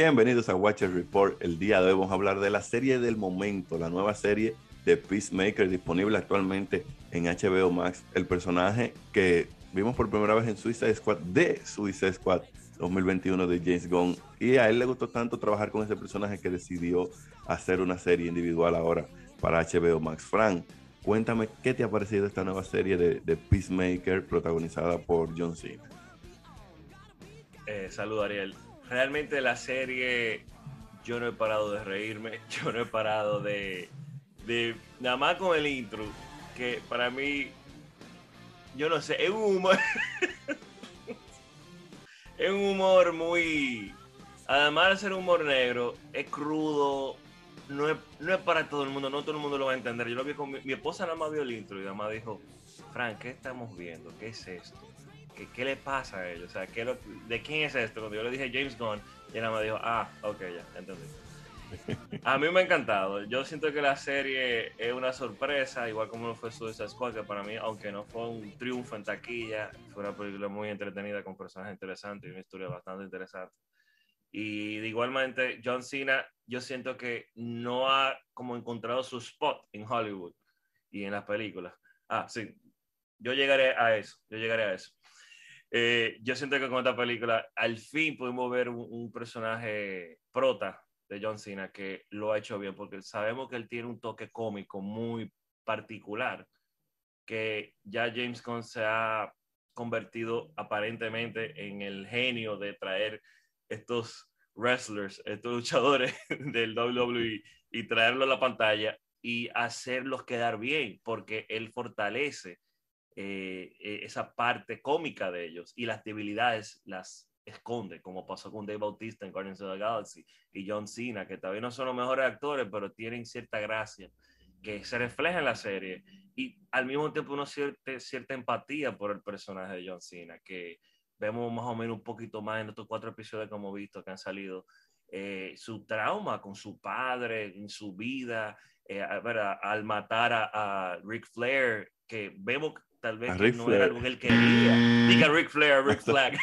Bienvenidos a Watcher Report. El día de hoy vamos a hablar de la serie del momento, la nueva serie de Peacemaker disponible actualmente en HBO Max. El personaje que vimos por primera vez en Suicide Squad de Suicide Squad 2021 de James Gunn. Y a él le gustó tanto trabajar con ese personaje que decidió hacer una serie individual ahora para HBO Max. Frank, cuéntame qué te ha parecido esta nueva serie de, Peacemaker protagonizada por John Cena. Eh, salud Ariel realmente la serie, yo no he parado de reírme, yo no he parado de, de nada más con el intro, que para mí, yo no sé, es un humor, es un humor muy, además de ser humor negro, es crudo, no es, no es para todo el mundo, no todo el mundo lo va a entender. Yo lo vi con mi, mi esposa nada más vio el intro y nada más dijo, Frank, ¿qué estamos viendo? ¿Qué es esto? ¿Qué, le pasa a ellos? O sea, ¿de quién es esto? Cuando yo le dije James Gunn, y nada me dijo, ah, ok, ya, entendí. A mí me ha encantado. Yo siento que la serie es una sorpresa, igual como lo fue Suicide Squad, que para mí, aunque no fue un triunfo en taquilla, fue una película muy entretenida con personajes interesantes y una historia bastante interesante. Y igualmente, John Cena, yo siento que no ha como encontrado su spot en Hollywood y en las películas. Ah, sí, yo llegaré a eso, yo llegaré a eso. Eh, yo siento que con esta película al fin pudimos ver un, personaje prota de John Cena que lo ha hecho bien, porque sabemos que él tiene un toque cómico muy particular, que ya James Gunn se ha convertido aparentemente en el genio de traer estos wrestlers, estos luchadores del WWE y traerlo a la pantalla y hacerlos quedar bien, porque él fortalece eh, eh, esa parte cómica de ellos y las debilidades las esconde, como pasó con Dave Bautista en Guardians of the Galaxy y John Cena, que todavía no son los mejores actores, pero tienen cierta gracia que se refleja en la serie. Y al mismo tiempo uno siente cierta empatía por el personaje de John Cena, que vemos más o menos un poquito más en estos cuatro episodios que hemos visto que han salido, eh, su trauma con su padre, en su vida, al matar a, a Rick Flair, que vemos tal vez no era algo que él quería. Diga Ric Flair, Ric Flag.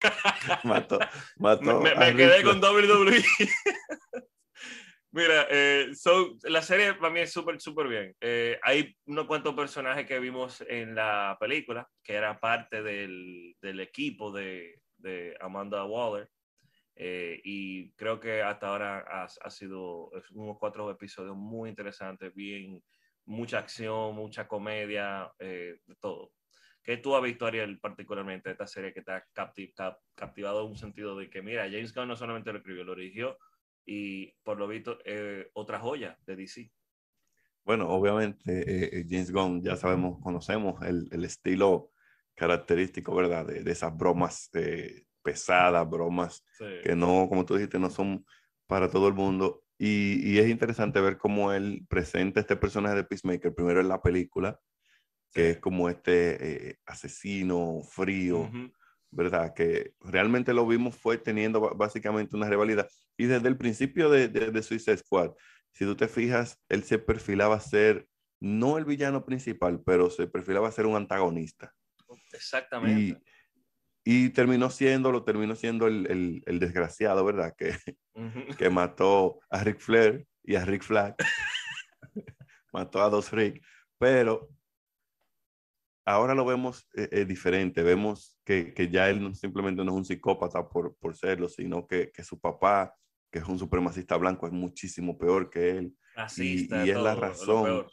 mató, mató me, me quedé con WWE. Mira, eh, la serie para mí es súper, súper bien. Eh, hay unos cuantos personajes que vimos en la película, que era parte del, del equipo de, de, Amanda Waller. Eh, y creo que hasta ahora ha, ha, sido unos cuatro episodios muy interesantes, bien, mucha acción, mucha comedia, eh, de todo. ¿Qué tú has visto, Ariel, particularmente esta serie que te ha captivado en un sentido de que, mira, James Gunn no solamente lo escribió, lo dirigió y por lo visto eh, otra joya de DC? Bueno, obviamente eh, James Gunn ya sabemos, conocemos el, el estilo característico, ¿verdad? De, de esas bromas pesadas, bromas que no, como tú dijiste, no son para todo el mundo. Y, es interesante ver cómo él presenta este personaje de Peacemaker, primero en la película, que es como este eh, asesino frío, ¿verdad? Que realmente lo vimos fue teniendo básicamente una rivalidad. Y desde el principio de, de, Suicide Squad, si tú te fijas, él se perfilaba a ser, no el villano principal, pero se perfilaba a ser un antagonista. Exactamente. Y terminó siendo, lo terminó siendo el, el, desgraciado, ¿verdad? Que, que mató a Rick Flair y a Rick Flag. mató a dos Rick. Pero ahora lo vemos eh, eh, diferente. Vemos que, que, ya él no, simplemente no es un psicópata por, por serlo, sino que, que, su papá, que es un supremacista blanco, es muchísimo peor que él. y, y, es la razón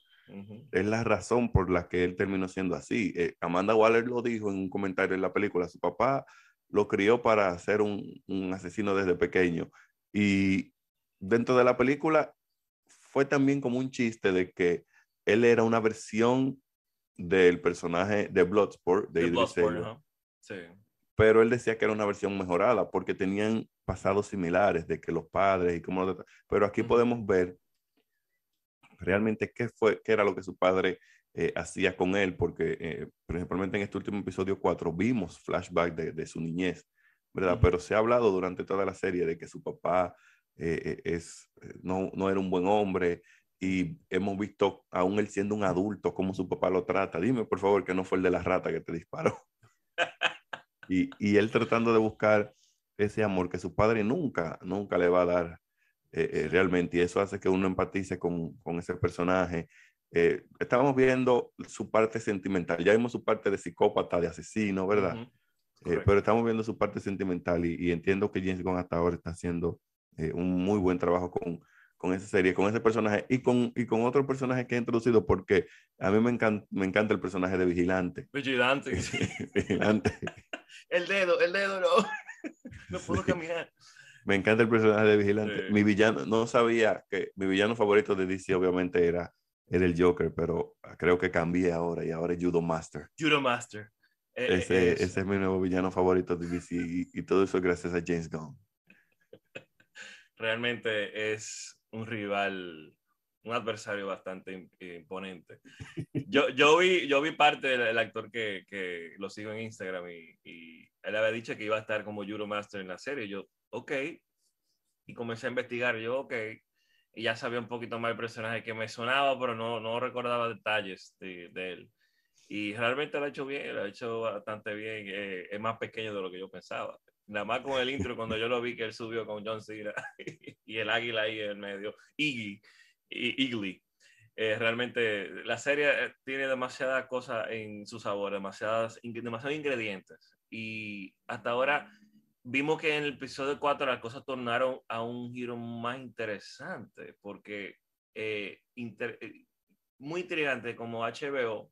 es la razón por la que él terminó siendo así. Eh, Amanda Waller lo dijo en un comentario en la película. Su papá lo crió para ser un, un asesino desde pequeño. Y dentro de la película fue también como un chiste de que él era una versión del personaje de Bloodsport, de, Idris Elba. sí. Pero él decía que era una versión mejorada porque tenían pasados similares de que los padres y como... Pero aquí podemos ver realmente qué, fue, qué era lo que su padre eh, hacía con él, porque eh, principalmente en este último episodio 4 vimos flashback de, de su niñez, ¿verdad? Pero se ha hablado durante toda la serie de que su papá eh, es, no, no era un buen hombre y hemos visto, aún él siendo un adulto, cómo su papá lo trata. Dime, por favor, que no fue el de la rata que te disparó. y, y él tratando de buscar ese amor que su padre nunca, nunca le va a dar eh, eh, realmente. Y eso hace que uno empatice con, con ese personaje. Eh, estábamos viendo su parte sentimental, ya vimos su parte de psicópata, de asesino, ¿verdad? Pero estamos viendo su parte sentimental y, y, entiendo que James Gunn hasta ahora está haciendo un muy buen trabajo con, con esa serie, con ese personaje y con, y con otro personaje que he introducido porque a mí me encanta, me encanta el personaje de Vigilante. Vigilante. Vigilante. el dedo, el dedo no. No puedo caminar. Me encanta el personaje de Vigilante. Mi villano, no sabía que mi villano favorito de DC obviamente era, era el Joker, pero creo que cambié ahora y ahora es Judo Master. Judo Master. E, e, ese, es. ese es mi nuevo villano favorito de DC y, y todo eso gracias a James Gunn. Realmente es un rival, un adversario bastante imponente. Yo, yo, vi, yo vi parte del actor que, que lo sigo en Instagram y, y, él había dicho que iba a estar como Master en la serie. yo, ok. Y comencé a investigar. Yo, ok. Y ya sabía un poquito más el personaje que me sonaba, pero no, no recordaba detalles de, de él. Y realmente lo ha hecho bien, lo ha hecho bastante bien. Eh, es más pequeño de lo que yo pensaba nada más con el intro, cuando yo lo vi que él subió con John Cena y el águila ahí en medio, Iggy, Igly. Eh, realmente la serie eh, tiene demasiadas cosas en su sabor, demasiadas, demasiados ingredientes. Y hasta ahora vimos que en el episodio 4 las cosas tornaron a un giro más interesante, porque eh, muy intrigante como HBO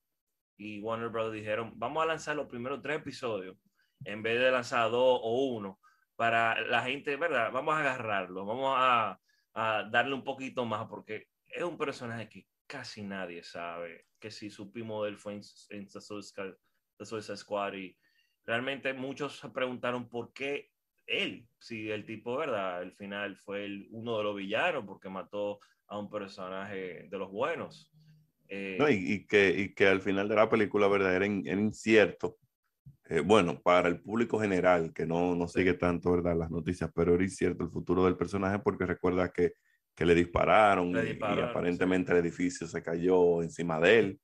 y Warner Bros. dijeron, vamos a lanzar los primeros tres episodios en vez de lanzar dos o uno, para la gente, ¿verdad? Vamos a agarrarlo, vamos a, darle un poquito más, porque es un personaje que casi nadie sabe, que si supimos de él fue en, en The, Suicide, Squad y realmente muchos se preguntaron por qué él, si el tipo, ¿verdad? Al final fue el, uno de los villanos porque mató a un personaje de los buenos. Eh, no, y, y, que, y que al final de la película, ¿verdad? Era, era incierto eh, bueno, para el público general que no, no sigue tanto ¿verdad? las noticias, pero era incierto el futuro del personaje porque recuerda que, que le, dispararon y, aparentemente el edificio se cayó encima de él.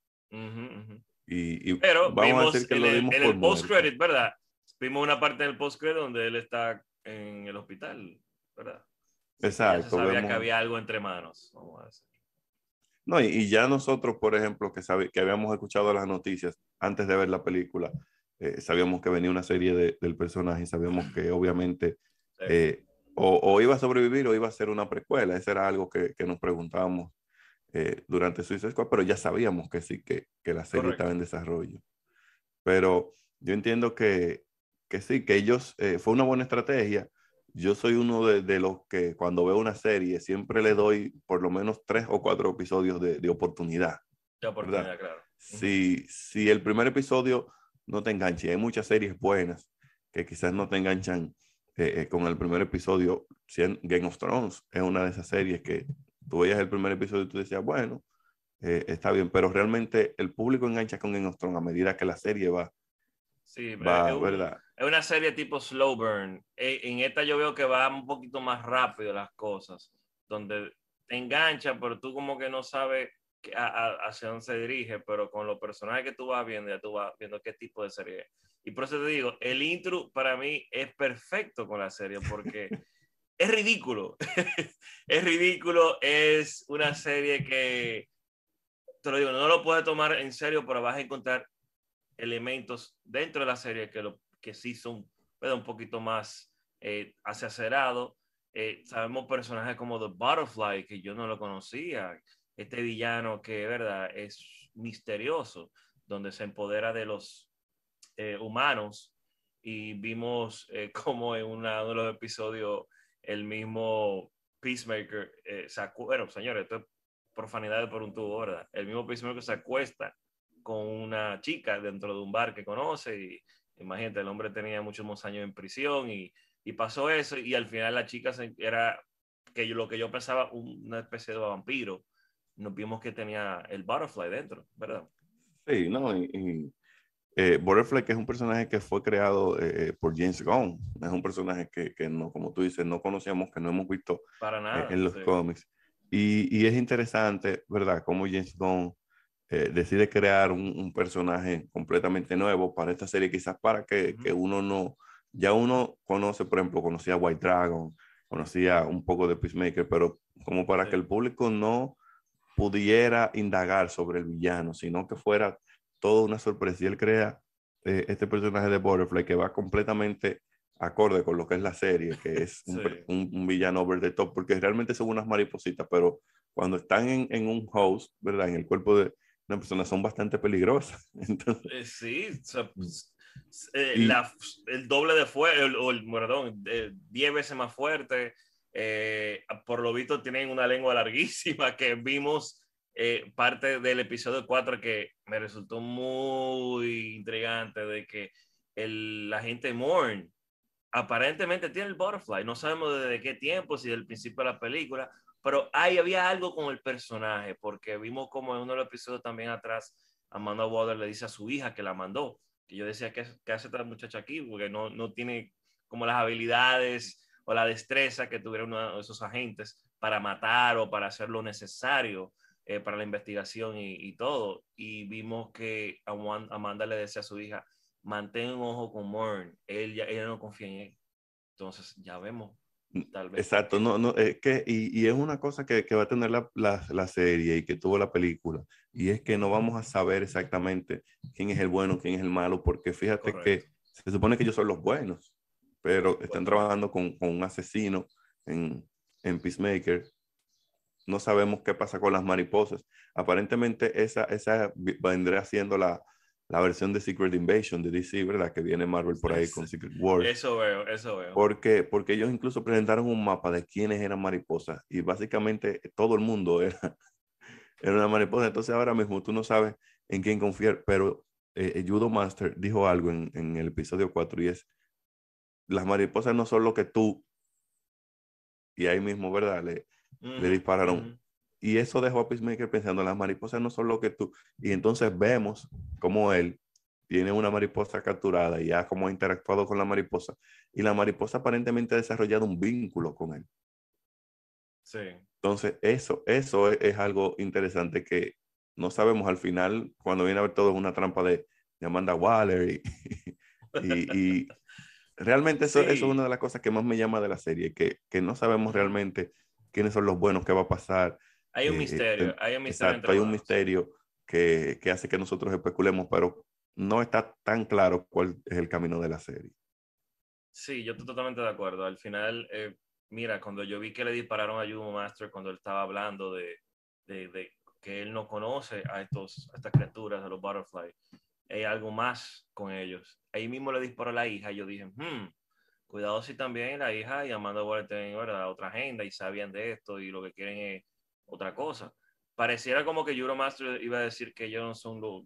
Y, pero vamos a decir que lo vimos en el post-credit, ¿verdad? Vimos una parte del post-credit donde él está en el hospital, ¿verdad? Exacto. Ya se sabía que había algo entre manos, vamos a decir. No, y, y, ya nosotros, por ejemplo, que, sabe, que habíamos escuchado las noticias antes de ver la película, eh, sabíamos que venía una serie de, del personaje y sabíamos que obviamente eh, o, o, iba a sobrevivir o iba a ser una precuela. Eso era algo que, que nos preguntábamos eh, durante Suicide Squad, pero ya sabíamos que sí, que, que la serie estaba en desarrollo. Pero yo entiendo que, que sí, que ellos, fue una buena estrategia. Yo soy uno de, de, los que cuando veo una serie siempre le doy por lo menos tres o cuatro episodios de, de oportunidad. De oportunidad, claro. Si, si el primer episodio no te enganche. Hay muchas series buenas que quizás no te enganchan eh, eh, con el primer episodio. Game of Thrones es una de esas series que tú veías el primer episodio y tú decías, bueno, eh, está bien, pero realmente el público engancha con Game of Thrones a medida que la serie va. Sí, va, es, ¿verdad? es una serie tipo slow burn. En esta yo veo que va un poquito más rápido las cosas, donde te engancha, pero tú como que no sabes hacia dónde se dirige, pero con los personajes que tú vas viendo, ya tú vas viendo qué tipo de serie es. Y por eso te digo, el intro para mí es perfecto con la serie porque es ridículo. es ridículo, es una serie que, te lo digo, no lo puedes tomar en serio, pero vas a encontrar elementos dentro de la serie que, lo, que sí son un poquito más eh, acelerados. Eh, sabemos personajes como The Butterfly, que yo no lo conocía, este villano que, ¿verdad?, es misterioso, donde se empodera de los eh, humanos y vimos eh, como en uno de los episodios el mismo Peacemaker eh, se bueno, señores, esto es profanidad por un tubo, ¿verdad? El mismo Peacemaker se acuesta con una chica dentro de un bar que conoce y imagínate, el hombre tenía muchos años en prisión y, y pasó eso y al final la chica era que yo, lo que yo pensaba una especie de vampiro nos vimos que tenía el Butterfly dentro, ¿verdad? Sí, no, y, eh, Butterfly que es un personaje que fue creado eh, eh, por James Gunn, es un personaje que, que, no, como tú dices, no conocíamos, que no hemos visto Para nada, en los cómics. Y, y, es interesante, ¿verdad? Cómo James Gunn decide crear un, un, personaje completamente nuevo para esta serie, quizás para que, que uno no, ya uno conoce, por ejemplo, conocía White Dragon, conocía un poco de Peacemaker, pero como para que el público no pudiera indagar sobre el villano, sino que fuera toda una sorpresa. Y él crea eh, este personaje de Butterfly que va completamente acorde con lo que es la serie, que es un, villano over the top, porque realmente son unas maripositas, pero cuando están en, en, un host, ¿verdad? En el cuerpo de una persona son bastante peligrosas. Entonces, eh, sí, pues, eh, el doble de fuerte, o el, perdón, diez veces más fuerte. por lo visto tienen una lengua larguísima que vimos eh, parte del episodio 4 que me resultó muy intrigante de que el agente Morn aparentemente tiene el butterfly. No sabemos desde qué tiempo, si del principio de la película, pero ahí había algo con el personaje, porque vimos como en uno de los episodios también atrás, Amanda Water le dice a su hija que la mandó. Y yo decía, ¿qué, qué hace esta muchacha aquí? Porque no, no tiene como las habilidades o la destreza que tuvieron esos agentes para matar o para hacer lo necesario eh, para la investigación y, todo. Y vimos que Amanda le decía a su hija, mantén un ojo con Morn, él ya, ella no confía en él. Entonces, ya vemos. Tal vez. Exacto, no, no, es que, y, y es una cosa que, que va a tener la, la, la, serie y que tuvo la película, y es que no vamos a saber exactamente quién es el bueno, quién es el malo, porque fíjate que se supone que ellos son los buenos, pero están trabajando con, con un asesino en, en Peacemaker no sabemos qué pasa con las mariposas. Aparentemente esa, esa vendría siendo la, la versión de Secret Invasion de DC, ¿verdad? Que viene Marvel por ahí con Secret Wars. Eso veo, eso veo. Porque, porque ellos incluso presentaron un mapa de quiénes eran mariposas y básicamente todo el mundo era, era una mariposa. Entonces ahora mismo tú no sabes en quién confiar, pero eh, Judo Master dijo algo en, en, el episodio 4 y es, las mariposas no son lo que tú, y ahí mismo, ¿verdad? Le, le dispararon. Y eso dejó a Peacemaker pensando, las mariposas no son lo que tú. Y entonces vemos como él tiene una mariposa capturada y ya como ha interactuado con la mariposa. Y la mariposa aparentemente ha desarrollado un vínculo con él. Sí. Entonces, eso, eso es, algo interesante que no sabemos al final, cuando viene a ver todo, es una trampa de, de Amanda Waller. Y, y, realmente eso, eso, es una de las cosas que más me llama de la serie, que, que no sabemos realmente quiénes son los buenos, qué va a pasar. Hay un eh, misterio, hay un misterio. Exacto, hay un misterio que, que, hace que nosotros especulemos, pero no está tan claro cuál es el camino de la serie. Sí, yo estoy totalmente de acuerdo. Al final, eh, mira, cuando yo vi que le dispararon a Judo Master cuando él estaba hablando de, de, de, que él no conoce a, estos, a estas criaturas, a los butterflies, hay algo más con ellos. Ahí mismo le disparó a la hija y yo dije, hmm, cuidado si también la hija y Amanda Waller tienen otra agenda y sabían de esto y lo que quieren es otra cosa. Pareciera como que Euromaster iba a decir que ellos no son los,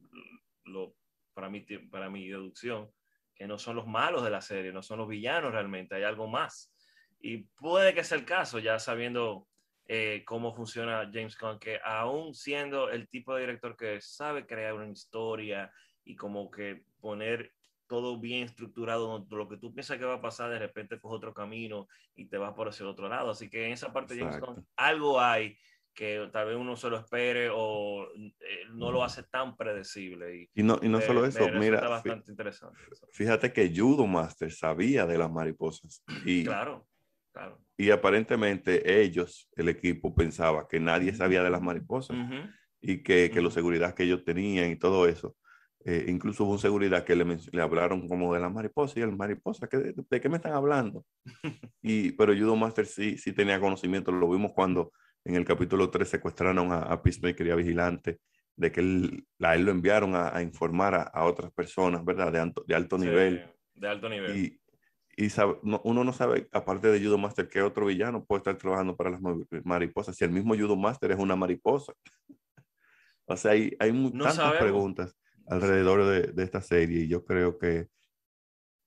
lo, para, mi, para mi deducción, que no son los malos de la serie, no son los villanos realmente, hay algo más. Y puede que sea el caso, ya sabiendo eh, cómo funciona James Gunn, que aún siendo el tipo de director que sabe crear una historia y como que poner todo bien estructurado, lo que tú piensas que va a pasar, de repente coges otro camino y te vas por hacia el otro lado. Así que en esa parte James algo hay que tal vez uno se lo espere o eh, no lo hace tan predecible. Y, no, y no solo eso, mira, bastante interesante. fíjate que Judo Master sabía de las mariposas. Y, claro, claro. Y aparentemente ellos, el equipo, pensaba que nadie sabía de las mariposas y que, que la seguridad que ellos tenían y todo eso. Eh, incluso hubo seguridad que le, le, hablaron como de la mariposa y el mariposa, ¿de, de qué me están hablando? y, pero Judo Master sí, sí tenía conocimiento, lo vimos cuando en el capítulo 3 secuestraron a, a Peacemaker y a Vigilante, de que él, la, él lo enviaron a, a informar a, a, otras personas, ¿verdad? De, alto, de alto sí, nivel. De alto nivel. Y, y sabe, no, uno no sabe, aparte de Judo Master, qué otro villano puede estar trabajando para las mariposas, si el mismo Judo Master es una mariposa. o sea, hay, hay no tantas sabemos. preguntas alrededor de, de, esta serie y yo creo que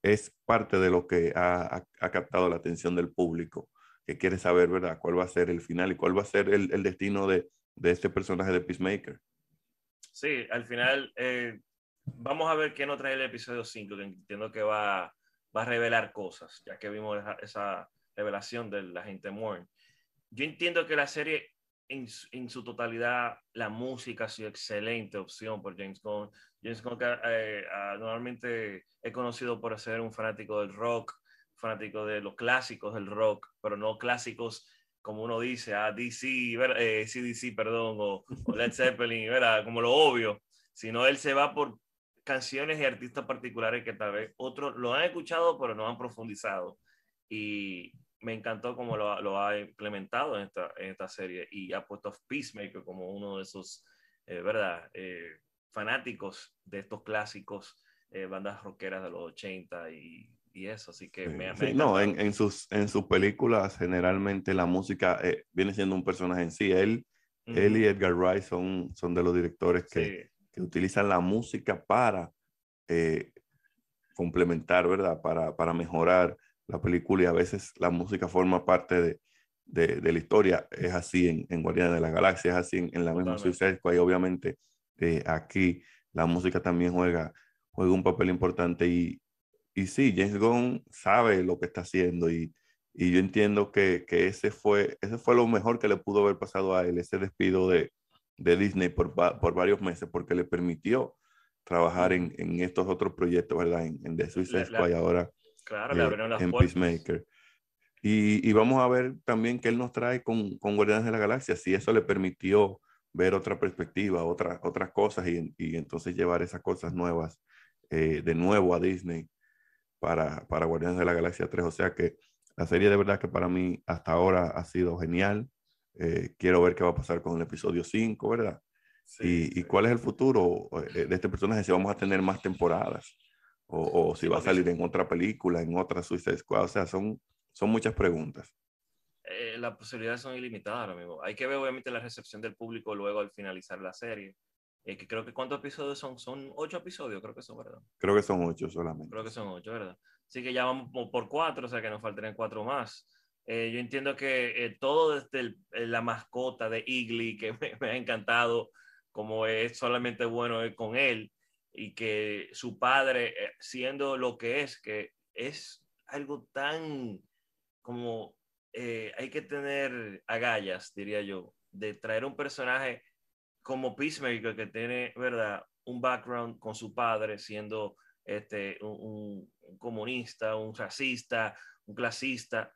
es parte de lo que ha, ha, captado la atención del público, que quiere saber, ¿verdad?, cuál va a ser el final y cuál va a ser el, el destino de, de, este personaje de Peacemaker. Sí, al final eh, vamos a ver qué nos trae el episodio 5, que entiendo que va, va a revelar cosas, ya que vimos esa, esa revelación de la gente Morn. Yo entiendo que la serie en, en, su totalidad, la música ha sido excelente opción por James Gunn. James Gunn eh, ah, normalmente he conocido por ser un fanático del rock, fanático de los clásicos del rock, pero no clásicos como uno dice, a ah, DC, eh, CDC, perdón, o, Led Zeppelin, ¿verdad? como lo obvio, sino él se va por canciones y artistas particulares que tal vez otros lo han escuchado, pero no han profundizado. Y me encantó cómo lo, lo ha implementado en esta, en esta, serie y ha puesto a Peacemaker como uno de esos, eh, ¿verdad? Eh, fanáticos de estos clásicos, eh, bandas rockeras de los 80 y, y eso, así que me, me No, en, en, sus, en sus películas generalmente la música viene siendo un personaje en sí. Él, él y Edgar Wright son, son de los directores que, que utilizan la música para complementar, ¿verdad? Para, para mejorar la película y a veces la música forma parte de, de, de la historia. Es así en, en Guardianes de la Galaxia, es así en, en la misma Suicide Squad y obviamente eh, aquí la música también juega, juega un papel importante y, y sí, James Gunn sabe lo que está haciendo y, y yo entiendo que, que, ese, fue, ese fue lo mejor que le pudo haber pasado a él, ese despido de, de Disney por, por varios meses, porque le permitió trabajar en, en estos otros proyectos, ¿verdad? En, en The Suicide Squad y ahora Claro, le abrieron las en Peacemaker. Y, y, vamos a ver también qué él nos trae con, con Guardianes de la Galaxia, si eso le permitió ver otra perspectiva, otra, otras cosas y, y entonces llevar esas cosas nuevas eh, de nuevo a Disney para, para Guardianes de la Galaxia 3. O sea que la serie de verdad que para mí hasta ahora ha sido genial. Eh, quiero ver qué va a pasar con el episodio 5, ¿verdad? Sí, y, sí. y, cuál es el futuro eh, de este personaje, si vamos a tener más temporadas o, o si va a salir en otra película, en otra Suicide Squad. O sea, son, son muchas preguntas. Eh, las posibilidades son ilimitadas, amigo. Hay que ver obviamente la recepción del público luego al finalizar la serie. Eh, que creo que cuántos episodios son, son ocho episodios, creo que son, ¿verdad? Creo que son ocho solamente. Creo que son ocho, ¿verdad? Así que ya vamos por cuatro, o sea que nos faltarían cuatro más. Eh, yo entiendo que eh, todo desde el, eh, la mascota de Igly, que me, me, ha encantado, como es solamente bueno con él, y que su padre, eh, siendo lo que es, que es algo tan como eh, hay que tener agallas, diría yo, de traer un personaje como Peacemaker que tiene, ¿verdad? Un background con su padre siendo este, un, un comunista, un racista, un clasista,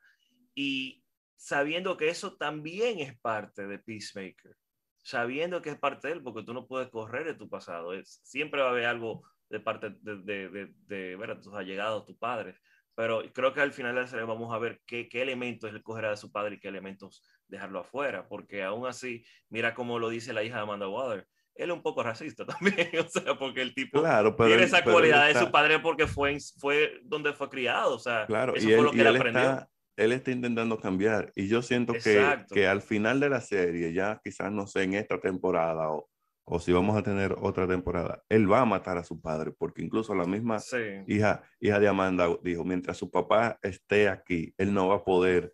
y sabiendo que eso también es parte de Peacemaker sabiendo que es parte de él, porque tú no puedes correr de tu pasado. Es, siempre va a haber algo de parte de, de, de, de ver a tus allegados, tus padres. Pero creo que al final de la serie vamos a ver qué, qué elementos él cogerá de su padre y qué elementos dejarlo afuera. Porque aún así, mira cómo lo dice la hija de Amanda Waller. Él es un poco racista también, o sea, porque el tipo claro, tiene él, esa cualidad está... de su padre porque fue, fue donde fue criado, o sea, claro, eso y fue él, lo que él él aprendió. Está, él está intentando cambiar y yo siento que, que, al final de la serie, ya quizás no sé, en esta temporada o, o si vamos a tener otra temporada, él va a matar a su padre, porque incluso la misma sí. hija, hija de Amanda dijo, mientras su papá esté aquí, él no va a poder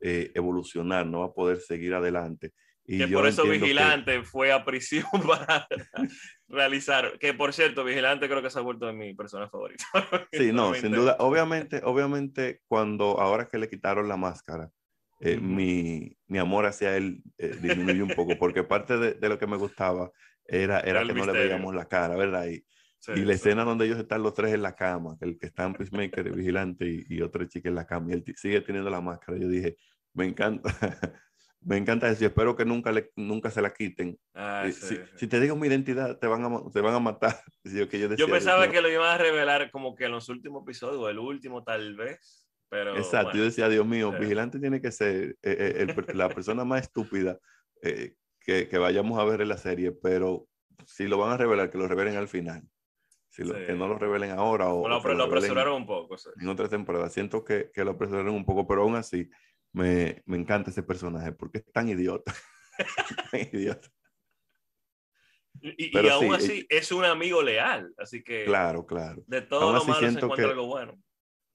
eh, evolucionar, no va a poder seguir adelante. Y que por eso Vigilante que... fue a prisión para realizar, que por cierto, Vigilante creo que se ha vuelto de mi persona favorita. Sí, no, sin duda. Obviamente, obviamente, cuando ahora que le quitaron la máscara, eh, mi, mi, amor hacia él eh, disminuyó un poco, porque parte de, de, lo que me gustaba era, era, era que no le veíamos la cara, ¿verdad? Y, sí, y la sí. escena donde ellos están los tres en la cama, el que está en Peacemaker, Vigilante y, y otra chica en la cama, y él sigue teniendo la máscara. Yo dije, me encanta. Me encanta eso espero que nunca, le, nunca se la quiten. Ah, sí, si, si, te digo mi identidad, te van a, te van a matar. Yo, que yo, decía, yo pensaba que lo iban a revelar como que en los últimos episodios, o el último tal vez. Pero, Exacto, bueno, yo decía, Dios mío. Vigilante tiene que ser eh, eh, el, la persona más estúpida eh, que, que, vayamos a ver en la serie, pero si lo van a revelar, que lo revelen al final. Si lo, sí. Que no lo revelen ahora o, bueno, lo, apresuraron un poco. Sí. En otra temporada. Siento que, que lo apresuraron un poco, pero aún así me, me encanta ese personaje porque es tan idiota. tan idiota. Y, Pero y aún sí, así es un amigo leal, así que claro, claro. de todo lo malo se encuentra que, algo bueno.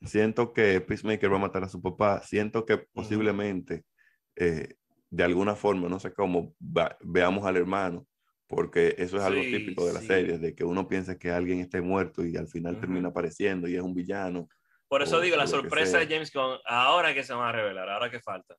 Siento que Peacemaker va a matar a su papá, siento que posiblemente uh -huh. eh, de alguna forma, no sé cómo, va, veamos al hermano, porque eso es algo sí, típico de las sí. series, de que uno piensa que alguien esté muerto y al final uh -huh. termina apareciendo y es un villano por eso o, digo, la sorpresa de James Gunn, ahora que se van a revelar, ahora que falta.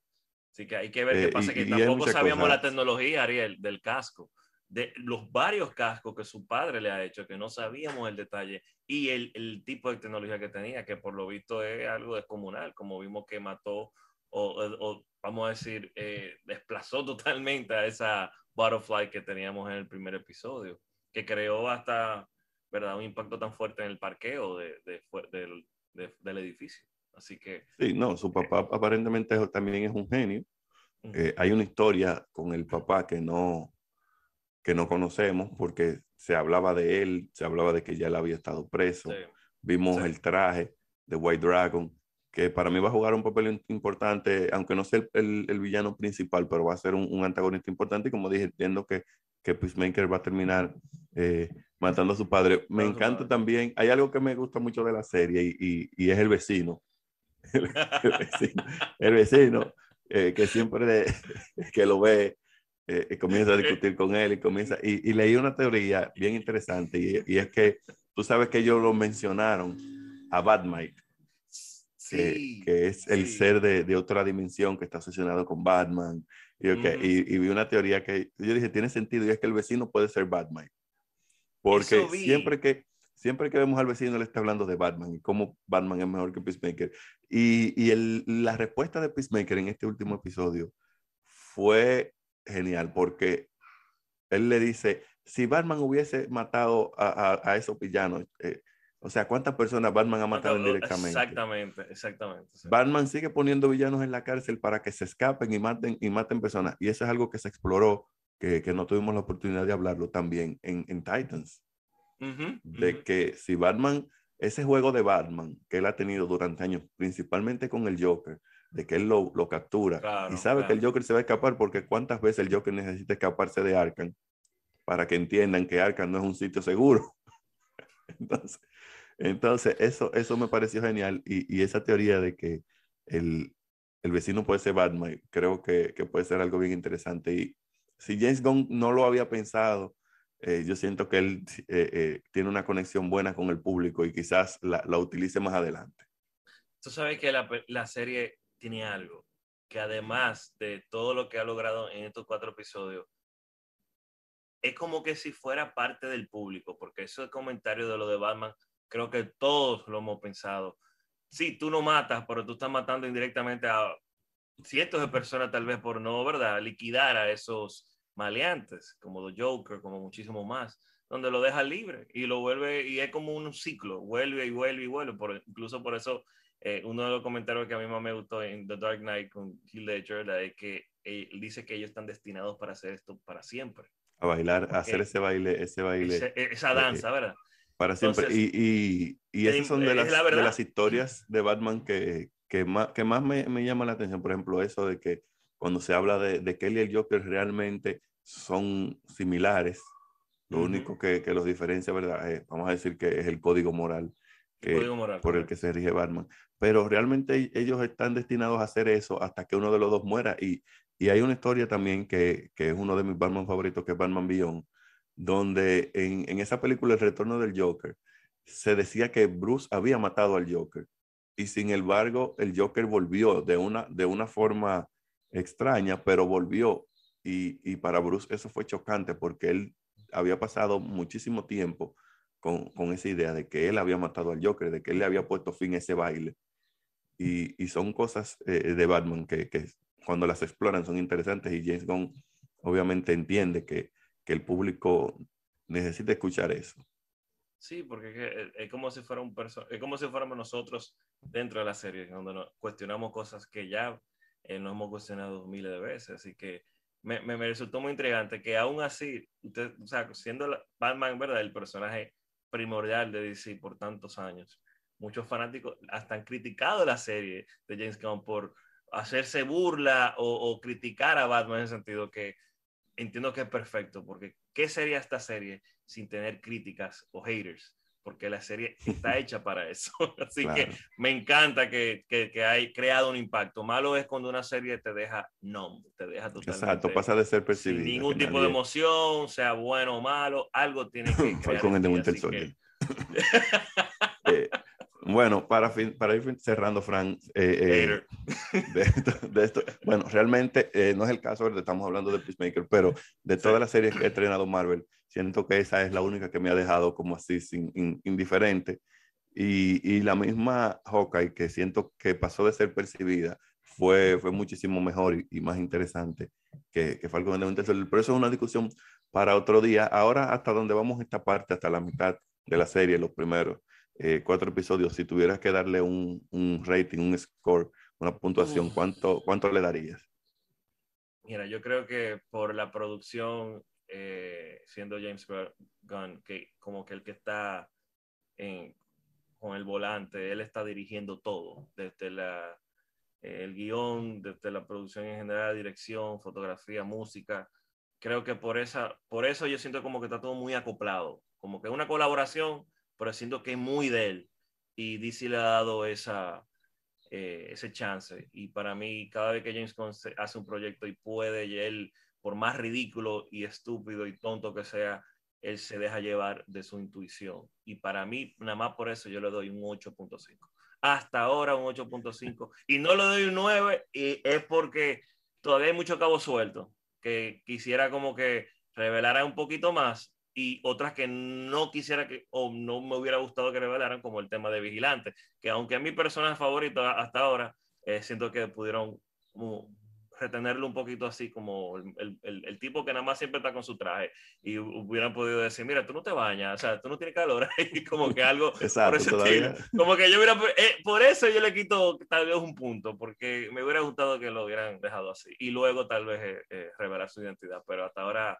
Así que hay que ver qué pasa, que tampoco sabíamos la tecnología, Ariel, del casco de los varios cascos que su padre le ha hecho, que no sabíamos el detalle, y el, el, tipo de tecnología que tenía, que por lo visto es algo descomunal, como vimos que mató, o, o vamos a decir, eh, desplazó totalmente a esa butterfly que teníamos en el primer episodio, que creó hasta, ¿verdad?, un impacto tan fuerte en el parqueo de, de, del, del edificio. Así que... Sí, no, su papá eh, aparentemente también es un genio. Eh, hay una historia con el papá que no, que no conocemos porque se hablaba de él, se hablaba de que ya él había estado preso. Vimos el traje de White Dragon, que para mí va a jugar un papel importante, aunque no sea el, el, villano principal, pero va a ser un, antagonista importante. Y como dije, entiendo que, que Peacemaker va a terminar eh, matando a su padre. Me encanta también, hay algo que me gusta mucho de la serie y, y, es el vecino. El, vecino, eh, que siempre que lo ve eh, y comienza a discutir con él y comienza, y, leí una teoría bien interesante y, es que tú sabes que ellos lo mencionaron a Batman, sí, que, es el ser de, de, otra dimensión que está obsesionado con Batman. Y, y, vi una teoría que yo dije, tiene sentido, y es que el vecino puede ser Batman. Porque siempre que, siempre que vemos al vecino le está hablando de Batman y cómo Batman es mejor que Peacemaker. Y, y el, la respuesta de Peacemaker en este último episodio fue genial porque él le dice, si Batman hubiese matado a, a, esos villanos, eh, o sea, ¿cuántas personas Batman ha matado indirectamente? Exactamente, exactamente, Batman sigue poniendo villanos en la cárcel para que se escapen y maten, y maten personas. Y eso es algo que se exploró, que, que no tuvimos la oportunidad de hablarlo también en, en Titans. de que si Batman, ese juego de Batman que él ha tenido durante años, principalmente con el Joker, de que él lo, lo captura y sabe que el Joker se va a escapar porque cuántas veces el Joker necesita escaparse de Arkham para que entiendan que Arkham no es un sitio seguro. entonces, entonces eso, eso me pareció genial y, y esa teoría de que el, el, vecino puede ser Batman, creo que, que, puede ser algo bien interesante. Y si James Gunn no lo había pensado, eh, yo siento que él eh, eh, tiene una conexión buena con el público y quizás la, la utilice más adelante. Tú sabes que la, la serie tiene algo que además de todo lo que ha logrado en estos cuatro episodios, es como que si fuera parte del público, porque ese comentario de lo de Batman, creo que todos lo hemos pensado. Sí, tú no matas, pero tú estás matando indirectamente a cientos de personas tal vez por no, ¿verdad? Liquidar a esos maleantes, como The Joker, como muchísimo más, donde lo deja libre y lo vuelve, y es como un ciclo, vuelve y vuelve y vuelve, por, incluso por eso eh, uno de los comentarios que a mí más me gustó en The Dark Knight con Heath Ledger es que él dice que ellos están destinados para hacer esto para siempre. A bailar, a hacer ese baile, ese baile. esa eh, danza, ¿verdad? Para siempre. y, y, y esas son de las, de las historias de Batman que, que más, que más me, me llama la atención. Por ejemplo, eso de que cuando se habla de, de él y el Joker realmente son similares, lo único que, que, los diferencia, ¿verdad? Eh, vamos a decir que es el código moral por el que se rige Batman. Pero realmente ellos están destinados a hacer eso hasta que uno de los dos muera. Y, y hay una historia también que, que, es uno de mis Batman favoritos, que es Batman Beyond, donde en, en esa película El Retorno del Joker se decía que Bruce había matado al Joker. Y sin embargo, el Joker volvió de una, de una forma extraña, pero volvió. Y, y para Bruce eso fue chocante porque él había pasado muchísimo tiempo con, con, esa idea de que él había matado al Joker, de que él le había puesto fin a ese baile. Y, y son cosas eh, de Batman que, que, cuando las exploran son interesantes y James Gunn obviamente entiende que, que el público necesita escuchar eso. Sí, porque es, como si fuera un es como si fuéramos nosotros dentro de la serie, cuando nos cuestionamos cosas que ya eh, nos hemos cuestionado miles de veces. Así que me, resultó muy intrigante que aún así, usted, o sea, siendo Batman, ¿verdad? El personaje primordial de DC por tantos años. Muchos fanáticos hasta han criticado la serie de James Gunn por hacerse burla o, criticar a Batman en el sentido que entiendo que es perfecto, porque ¿qué sería esta serie sin tener críticas o haters? Porque la serie está hecha para eso. Así que me encanta que, que, que hay creado un impacto. Malo es cuando una serie te deja no, te deja totalmente. Exacto, pasa de ser percibido. Sin ningún tipo de emoción, sea bueno o malo, algo tiene que. Falcon de Winter Soldier. Eh, Bueno, para, para ir cerrando, Frank, eh, eh, de, esto, bueno, realmente eh, no es el caso, estamos hablando de Peacemaker, pero de todas las series que he entrenado Marvel, siento que esa es la única que me ha dejado como así sin, indiferente. Y, y, la misma Hawkeye, que siento que pasó de ser percibida, fue, fue muchísimo mejor y, más interesante que, que Falcon and Winter Soldier. Pero eso es una discusión para otro día. Ahora, hasta donde vamos esta parte, hasta la mitad de la serie, los primeros eh, cuatro episodios, si tuvieras que darle un, un rating, un score, una puntuación, ¿cuánto, ¿cuánto le darías? Mira, yo creo que por la producción, eh, siendo James Gunn, que como que el que está en, con el volante, él está dirigiendo todo, desde la, el guion, desde la producción en general, dirección, fotografía, música. Creo que por, esa, por eso yo siento como que está todo muy acoplado, como que una colaboración, pero siento que es muy de él. Y DC le ha dado esa, eh, ese chance. Y para mí, cada vez que James Gunn hace un proyecto y puede, él, por más ridículo y estúpido y tonto que sea, él se deja llevar de su intuición. Y para mí, nada más por eso, yo le doy un 8.5 hasta ahora un 8.5 y no le doy un 9 y es porque todavía hay mucho cabo suelto que quisiera como que revelara un poquito más y otras que no quisiera que o no me hubiera gustado que revelaran como el tema de vigilante que aunque es mi personaje favorito hasta ahora eh, siento que pudieron retenerlo un poquito así como el, el, el, tipo que nada más siempre está con su traje y hubieran podido decir, mira, tú no te bañas, o sea, tú no tienes calor, y como que algo Exacto, por ese todavía. Como que yo hubiera, eh, por eso yo le quito tal vez un punto, porque me hubiera gustado que lo hubieran dejado así y luego tal vez eh, eh revelar su identidad, pero hasta ahora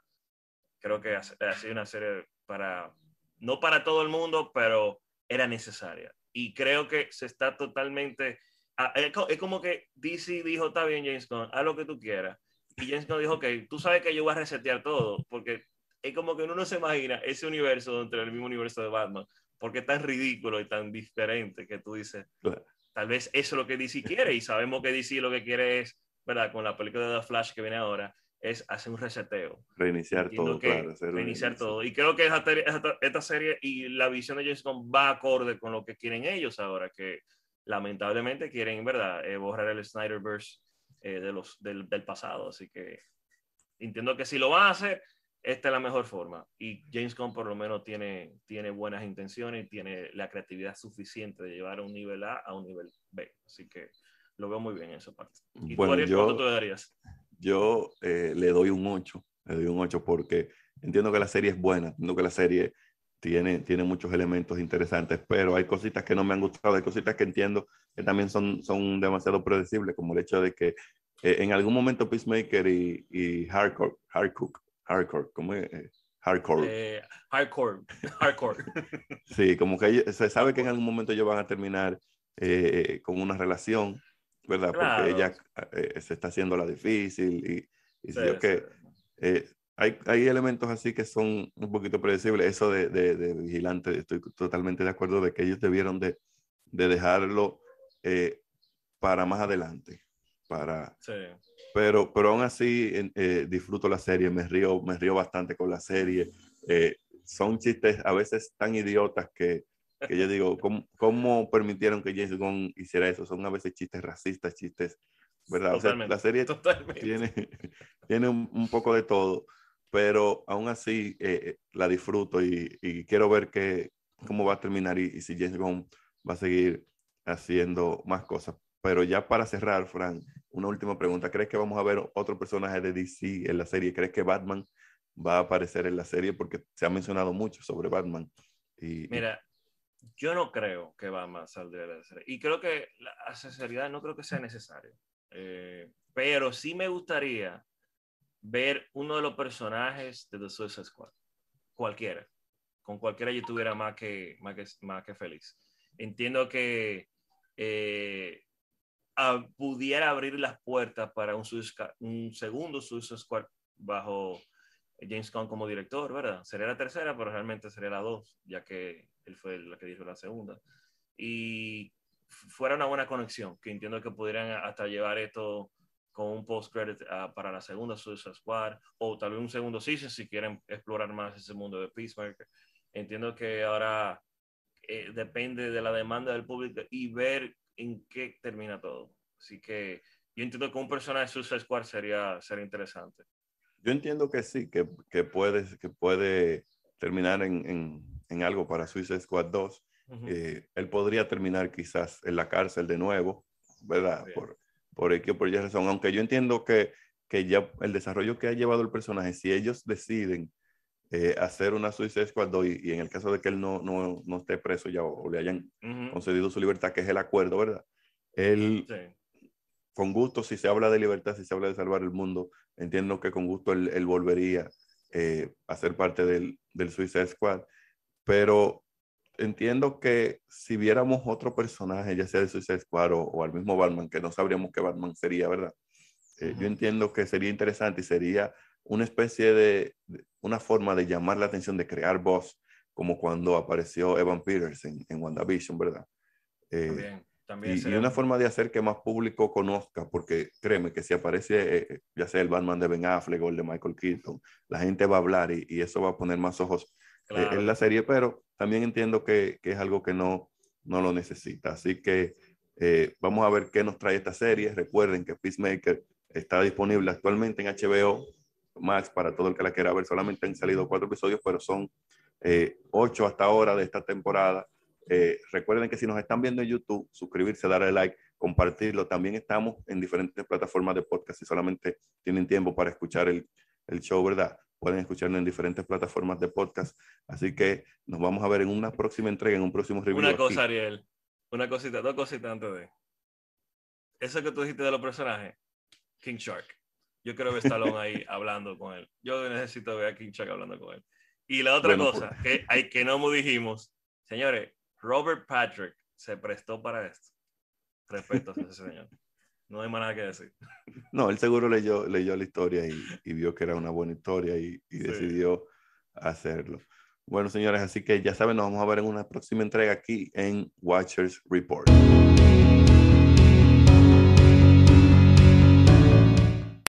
creo que ha, ha sido una serie para, no para todo el mundo, pero era necesaria. Y creo que se está totalmente Ah, es como que DC dijo, está bien James Gunn, haz lo que tú quieras. Y James Gunn dijo, ok, tú sabes que yo voy a resetear todo, porque es como que uno no se imagina ese universo dentro del mismo universo de Batman, porque es tan ridículo y tan diferente que tú dices, tal vez eso es lo que DC quiere y sabemos que DC lo que quiere es, ¿verdad? Con la película de The Flash que viene ahora, es hacer un reseteo. Reiniciar todo, claro. Reiniciar todo. Y creo que esta, esta, serie y la visión de James Gunn va acorde con lo que quieren ellos ahora, que lamentablemente quieren, ¿verdad?, eh, borrar el Snyderverse eh, de los, del, del, pasado. Así que entiendo que si lo van a hacer, esta es la mejor forma. Y James Gunn por lo menos tiene, tiene buenas intenciones y tiene la creatividad suficiente de llevar a un nivel A a un nivel B. Así que lo veo muy bien en esa parte. ¿Y bueno, tú, yo, tú darías? Yo eh, le doy un 8. Le doy un 8 porque entiendo que la serie es buena, entiendo que la serie tiene, tiene muchos elementos interesantes, pero hay cositas que no me han gustado, hay cositas que entiendo que también son, son demasiado predecibles, como el hecho de que eh, en algún momento Peacemaker y, y Hardcore, Hardcore, Hardcore, ¿cómo es? Eh, hardcore. Eh, hardcore, hardcore. sí, como que se sabe que en algún momento ellos van a terminar eh, con una relación, ¿verdad? Porque ella se está haciendo la difícil y, y sí, yo que hay, hay, elementos así que son un poquito predecibles. Eso de, de, de, vigilante, estoy totalmente de acuerdo de que ellos debieron de, de dejarlo eh, para más adelante. Para, sí. pero, pero aún así eh, disfruto la serie, me río, me río bastante con la serie. Eh, son chistes a veces tan idiotas que, que yo digo, ¿cómo, ¿cómo, permitieron que James Gunn hiciera eso? Son a veces chistes racistas, chistes, ¿verdad? o sea, la serie tiene, tiene un, un, poco de todo pero aún así eh, eh, la disfruto y, y, quiero ver que, cómo va a terminar y, y, si James Gunn va a seguir haciendo más cosas. Pero ya para cerrar, Frank, una última pregunta. ¿Crees que vamos a ver otro personaje de DC en la serie? ¿Crees que Batman va a aparecer en la serie? Porque se ha mencionado mucho sobre Batman. Y, Mira, yo no creo que Batman saldría de la serie. Y creo que la sinceridad no creo que sea necesario. Eh, pero sí me gustaría ver uno de los personajes de The Suicide Squad. Cualquiera. Con cualquiera yo estuviera más que, más que, más que feliz. Entiendo que eh, pudiera abrir las puertas para un, un segundo Suicide Squad bajo James Gunn como director, ¿verdad? Sería la tercera, pero realmente sería la dos, ya que él fue el que dijo la segunda. Y fuera una buena conexión, que entiendo que pudieran hasta llevar esto con un post-credit uh, para la segunda Suicide Squad, o tal vez un segundo season si quieren explorar más ese mundo de Peacemaker. Entiendo que ahora eh, depende de la demanda del público y ver en qué termina todo. Así que yo entiendo que un personaje de Suicide Squad sería, sería interesante. Yo entiendo que sí, que, que, puede, que puede terminar en, en, en algo para Suicide Squad 2. Eh, él podría terminar quizás en la cárcel de nuevo, ¿verdad? Por, por X por Y razón. Aunque yo entiendo que, que ya el desarrollo que ha llevado el personaje, si ellos deciden eh, hacer una Suicide Squad 2 y, en el caso de que él no, no, no esté preso ya o, le hayan concedido su libertad, que es el acuerdo, ¿verdad? Él, con gusto, si se habla de libertad, si se habla de salvar el mundo, entiendo que con gusto él, él volvería eh, a ser parte del, del Suicide Squad, pero entiendo que si viéramos otro personaje, ya sea de Suicide Squad o, al mismo Batman, que no sabríamos qué Batman sería, ¿verdad? Eh, yo entiendo que sería interesante y sería una especie de, una forma de llamar la atención, de crear voz, como cuando apareció Evan Peters en, en WandaVision, ¿verdad? Eh, también, también y, una forma de hacer que más público conozca, porque créeme que si aparece, eh, ya sea el Batman de Ben Affleck o el de Michael Keaton, la gente va a hablar y, y eso va a poner más ojos eh, en la serie, pero también entiendo que, que, es algo que no, no lo necesita. Así que vamos a ver qué nos trae esta serie. Recuerden que Peacemaker está disponible actualmente en HBO Max para todo el que la quiera ver. Solamente han salido cuatro episodios, pero son eh, ocho hasta ahora de esta temporada. Eh, recuerden que si nos están viendo en YouTube, suscribirse, darle like, compartirlo. También estamos en diferentes plataformas de podcast. Si solamente tienen tiempo para escuchar el, el show, ¿verdad? Pueden escucharlo en diferentes plataformas de podcast. Así que nos vamos a ver en una próxima entrega, en un próximo review. Una cosa, Ariel. Una cosita, dos cositas antes de. Eso que tú dijiste de los personajes, King Shark. Yo creo que Stallone ahí hablando con él. Yo necesito ver a King Chuck hablando con él. Y la otra cosa pues. que, hay, que no dijimos, señores, Robert Patrick se prestó para esto. A ese señor. No hay más nada que decir. No, él seguro leyó, leyó la historia y, y vio que era una buena historia y, y decidió hacerlo. Bueno, señores, así que ya saben, nos vamos a ver en una próxima entrega aquí en Watchers Report.